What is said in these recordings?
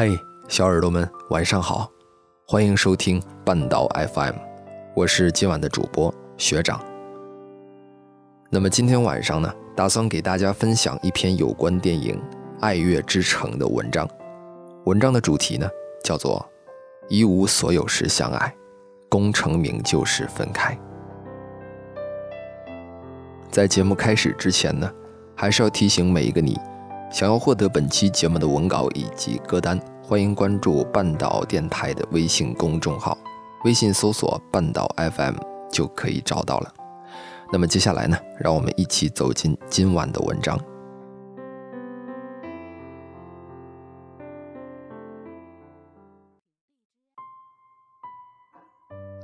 嘿，小耳朵们，晚上好，欢迎收听半岛 FM，我是今晚的主播学长。那么今天晚上呢，打算给大家分享一篇有关电影《爱乐之城》的文章。文章的主题呢，叫做“一无所有时相爱，功成名就时分开”。在节目开始之前呢，还是要提醒每一个你。想要获得本期节目的文稿以及歌单，欢迎关注半岛电台的微信公众号，微信搜索“半岛 FM” 就可以找到了。那么接下来呢，让我们一起走进今晚的文章。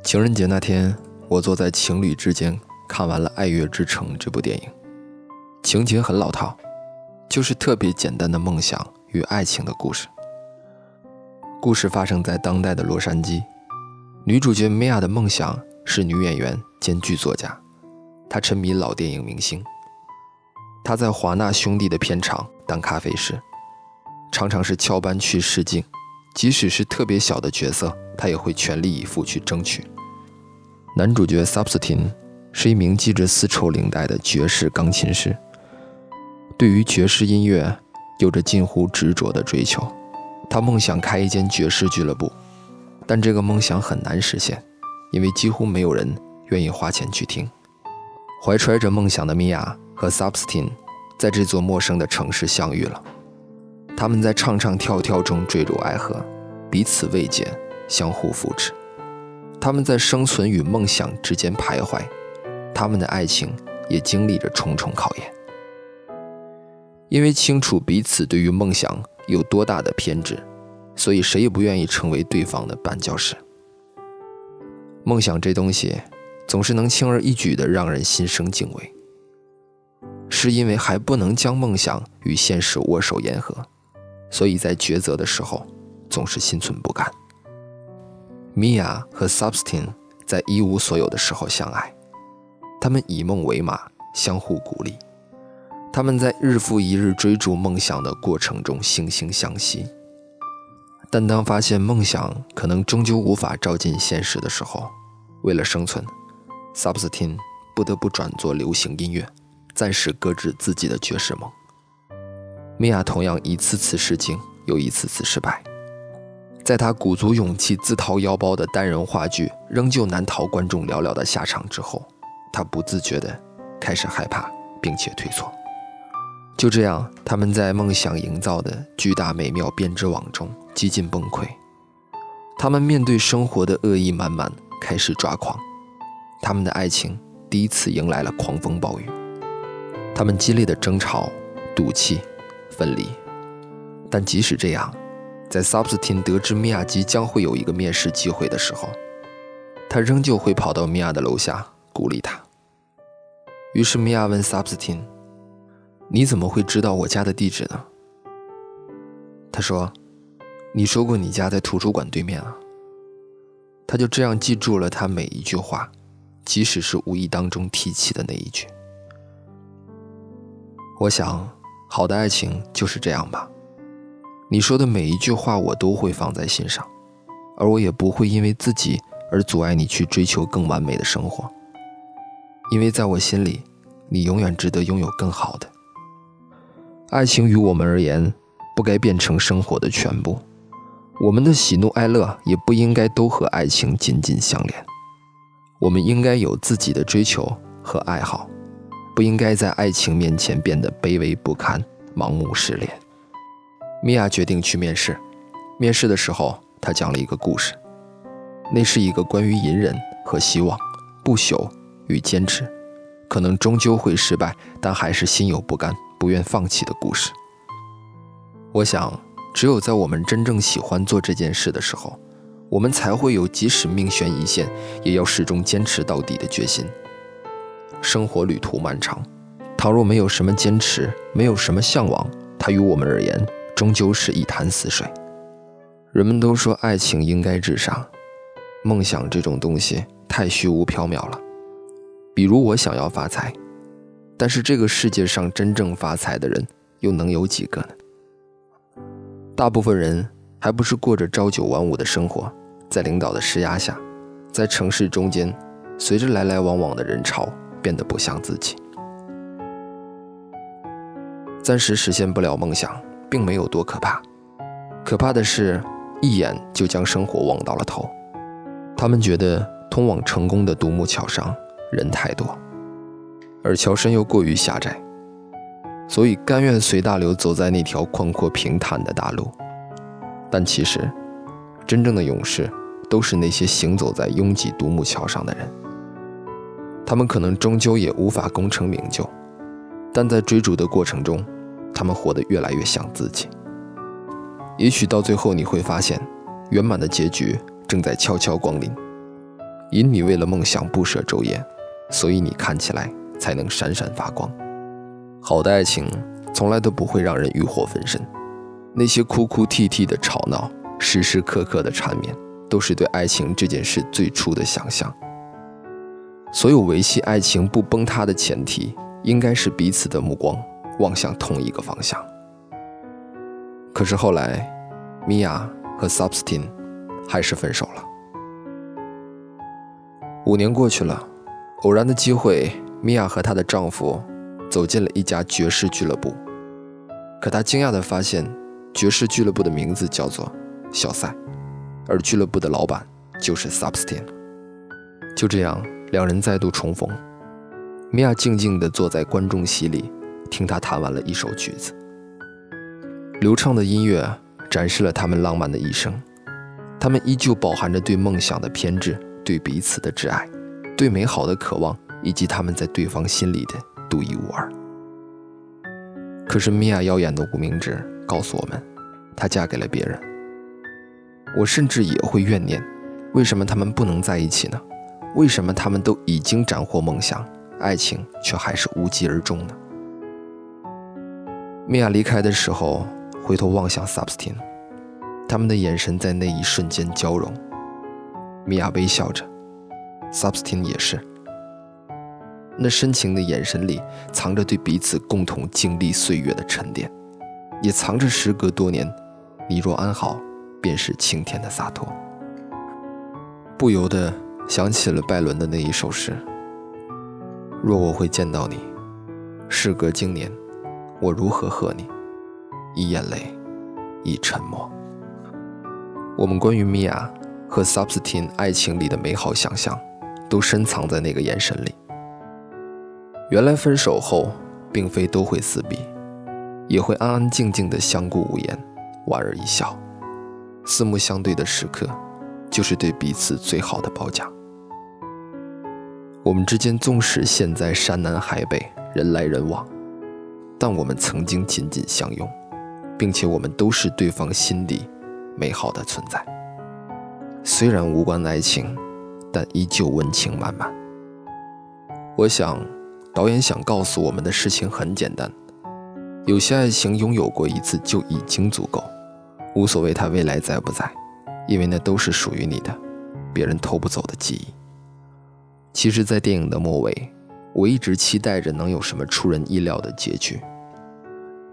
情人节那天，我坐在情侣之间看完了《爱乐之城》这部电影，情节很老套。就是特别简单的梦想与爱情的故事。故事发生在当代的洛杉矶，女主角米娅的梦想是女演员兼剧作家，她沉迷老电影明星。她在华纳兄弟的片场当咖啡师，常常是翘班去试镜，即使是特别小的角色，她也会全力以赴去争取。男主角 Substin 是一名系着丝绸领带的爵士钢琴师。对于爵士音乐有着近乎执着的追求，他梦想开一间爵士俱乐部，但这个梦想很难实现，因为几乎没有人愿意花钱去听。怀揣着梦想的米娅和 Substin 在这座陌生的城市相遇了，他们在唱唱跳跳中坠入爱河，彼此慰藉，相互扶持。他们在生存与梦想之间徘徊，他们的爱情也经历着重重考验。因为清楚彼此对于梦想有多大的偏执，所以谁也不愿意成为对方的绊脚石。梦想这东西，总是能轻而易举地让人心生敬畏，是因为还不能将梦想与现实握手言和，所以在抉择的时候总是心存不甘。米娅和 Substin 在一无所有的时候相爱，他们以梦为马，相互鼓励。他们在日复一日追逐梦想的过程中惺惺相惜，但当发现梦想可能终究无法照进现实的时候，为了生存，Substin 不得不转做流行音乐，暂时搁置自己的爵士梦。米娅同样一次次试镜，又一次次失败，在她鼓足勇气自掏腰包的单人话剧仍旧难逃观众寥寥的下场之后，她不自觉地开始害怕，并且退缩。就这样，他们在梦想营造的巨大美妙编织网中几近崩溃。他们面对生活的恶意满满，开始抓狂。他们的爱情第一次迎来了狂风暴雨。他们激烈的争吵、赌气、分离。但即使这样，在 Substin 得知米娅即将会有一个面试机会的时候，他仍旧会跑到米娅的楼下鼓励她。于是米娅问 Substin。你怎么会知道我家的地址呢？他说：“你说过你家在图书馆对面啊。”他就这样记住了他每一句话，即使是无意当中提起的那一句。我想，好的爱情就是这样吧。你说的每一句话，我都会放在心上，而我也不会因为自己而阻碍你去追求更完美的生活，因为在我心里，你永远值得拥有更好的。爱情于我们而言，不该变成生活的全部。我们的喜怒哀乐也不应该都和爱情紧紧相连。我们应该有自己的追求和爱好，不应该在爱情面前变得卑微不堪、盲目失恋。米娅决定去面试。面试的时候，她讲了一个故事，那是一个关于隐忍和希望、不朽与坚持，可能终究会失败，但还是心有不甘。不愿放弃的故事。我想，只有在我们真正喜欢做这件事的时候，我们才会有即使命悬一线，也要始终坚持到底的决心。生活旅途漫长，倘若没有什么坚持，没有什么向往，它于我们而言，终究是一潭死水。人们都说爱情应该至上，梦想这种东西太虚无缥缈了。比如，我想要发财。但是这个世界上真正发财的人又能有几个呢？大部分人还不是过着朝九晚五的生活，在领导的施压下，在城市中间，随着来来往往的人潮，变得不像自己。暂时实现不了梦想，并没有多可怕，可怕的是，一眼就将生活望到了头。他们觉得通往成功的独木桥上人太多，而桥身又过于狭窄，所以甘愿随大流走在那条宽阔平坦的大路。但其实，真正的勇士都是那些行走在拥挤独木桥上的人。他们可能终究也无法功成名就，但在追逐的过程中，他们活得越来越像自己。也许到最后你会发现，圆满的结局正在悄悄光临。因你为了梦想不舍昼夜，所以你看起来才能闪闪发光。好的爱情从来都不会让人欲火焚身。那些哭哭啼啼的吵闹，时时刻刻的缠绵，都是对爱情这件事最初的想象。所有维系爱情不崩塌的前提，应该是彼此的目光望向同一个方向。可是后来，米娅和 Substin 还是分手了。五年过去了，偶然的机会，米娅和她的丈夫走进了一家爵士俱乐部，可她惊讶地发现。爵士俱乐部的名字叫做小塞，而俱乐部的老板就是 Substin。就这样，两人再度重逢。米娅静静地坐在观众席里，听他弹完了一首曲子。流畅的音乐展示了他们浪漫的一生，他们依旧饱含着对梦想的偏执，对彼此的挚爱，对美好的渴望，以及他们在对方心里的独一无二。可是，米娅耀眼的无名指。告诉我们，她嫁给了别人。我甚至也会怨念，为什么他们不能在一起呢？为什么他们都已经斩获梦想，爱情却还是无疾而终呢？米娅离开的时候，回头望向 Substin，他们的眼神在那一瞬间交融。米娅微笑着，Substin 也是。那深情的眼神里，藏着对彼此共同经历岁月的沉淀。也藏着时隔多年，你若安好，便是晴天的洒脱。不由得想起了拜伦的那一首诗：“若我会见到你，事隔经年，我如何和你？一眼泪，一沉默。”我们关于米娅和 Substin 爱情里的美好想象，都深藏在那个眼神里。原来分手后，并非都会撕逼。也会安安静静的相顾无言，莞尔一笑。四目相对的时刻，就是对彼此最好的褒奖。我们之间纵使现在山南海北，人来人往，但我们曾经紧紧相拥，并且我们都是对方心里美好的存在。虽然无关爱情，但依旧温情满满。我想，导演想告诉我们的事情很简单。有些爱情拥有过一次就已经足够，无所谓它未来在不在，因为那都是属于你的，别人偷不走的记忆。其实，在电影的末尾，我一直期待着能有什么出人意料的结局，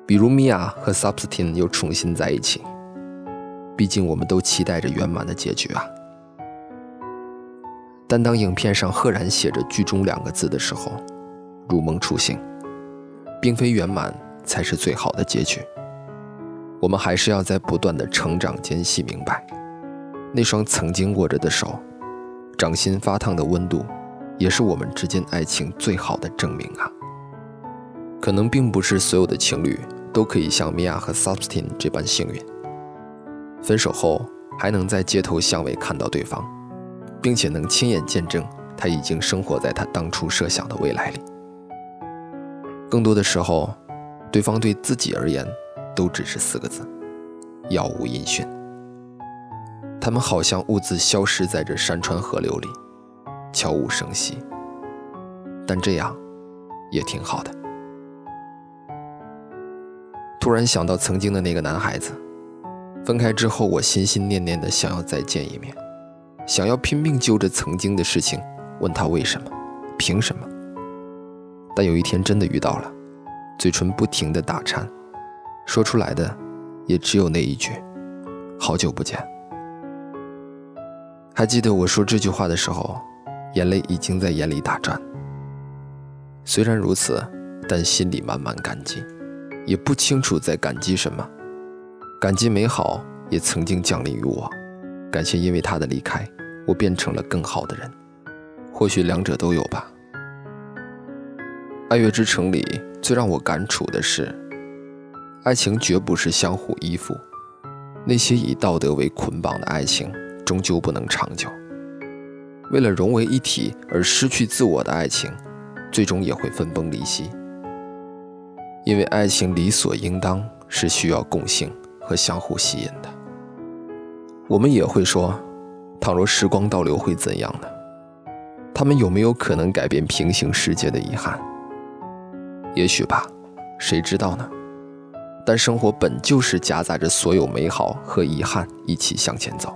比如米娅和 Substin 又重新在一起。毕竟，我们都期待着圆满的结局啊。但当影片上赫然写着“剧中”两个字的时候，如梦初醒，并非圆满。才是最好的结局。我们还是要在不断的成长间细明白，那双曾经握着的手，掌心发烫的温度，也是我们之间爱情最好的证明啊。可能并不是所有的情侣都可以像米娅和 Substin 这般幸运，分手后还能在街头巷尾看到对方，并且能亲眼见证他已经生活在他当初设想的未来里。更多的时候。对方对自己而言，都只是四个字：杳无音讯。他们好像兀自消失在这山川河流里，悄无声息。但这样，也挺好的。突然想到曾经的那个男孩子，分开之后，我心心念念的想要再见一面，想要拼命揪着曾经的事情，问他为什么，凭什么。但有一天真的遇到了。嘴唇不停的打颤，说出来的也只有那一句：“好久不见。还记得我说这句话的时候，眼泪已经在眼里打转。虽然如此，但心里满满感激，也不清楚在感激什么。感激美好也曾经降临于我，感谢因为他的离开，我变成了更好的人。或许两者都有吧。爱乐之城里最让我感触的是，爱情绝不是相互依附，那些以道德为捆绑的爱情终究不能长久。为了融为一体而失去自我的爱情，最终也会分崩离析。因为爱情理所应当是需要共性和相互吸引的。我们也会说，倘若时光倒流会怎样呢？他们有没有可能改变平行世界的遗憾？也许吧，谁知道呢？但生活本就是夹杂着所有美好和遗憾一起向前走，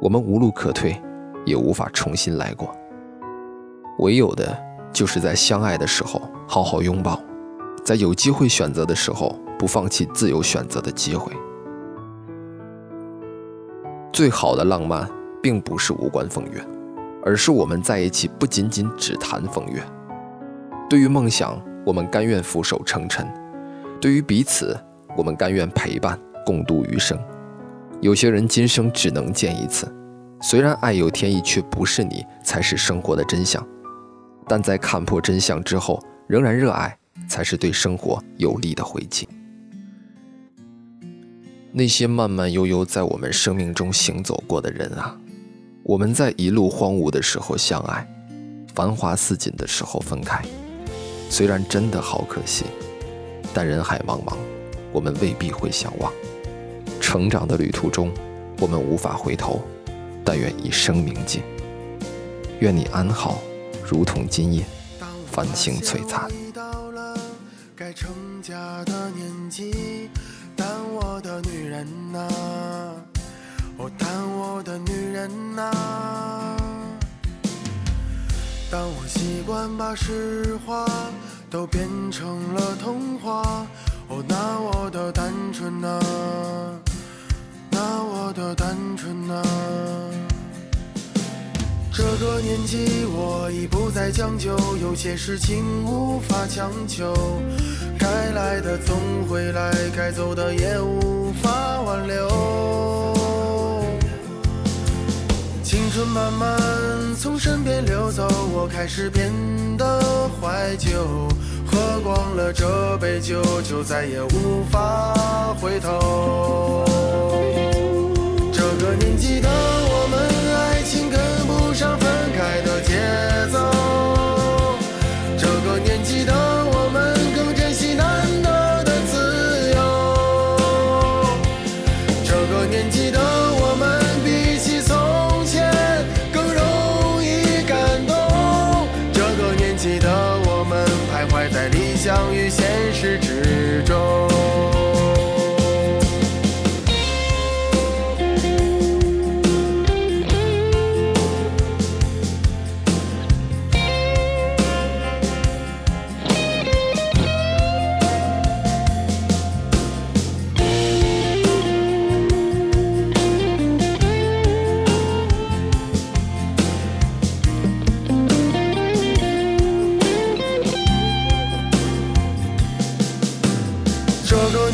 我们无路可退，也无法重新来过。唯有的就是在相爱的时候好好拥抱，在有机会选择的时候不放弃自由选择的机会。最好的浪漫，并不是无关风月，而是我们在一起不仅仅只谈风月。对于梦想。我们甘愿俯首称臣，对于彼此，我们甘愿陪伴共度余生。有些人今生只能见一次，虽然爱有天意，却不是你才是生活的真相。但在看破真相之后，仍然热爱，才是对生活有力的回击。那些慢慢悠悠在我们生命中行走过的人啊，我们在一路荒芜的时候相爱，繁华似锦的时候分开。虽然真的好可惜，但人海茫茫，我们未必会相忘。成长的旅途中，我们无法回头，但愿一生铭记。愿你安好，如同今夜繁星璀璨。该成家的年纪，但我的女人呐，哦，但我的女人呐，当我习惯把实话。都变成了童话。哦，那我的单纯啊，那我的单纯啊。这个年纪我已不再将就，有些事情无法强求。该来的总会来，该走的也无法挽留。青春慢慢从身边流走，我开始变得怀旧。喝光了这杯酒，就再也无法回头。这个年纪的我们，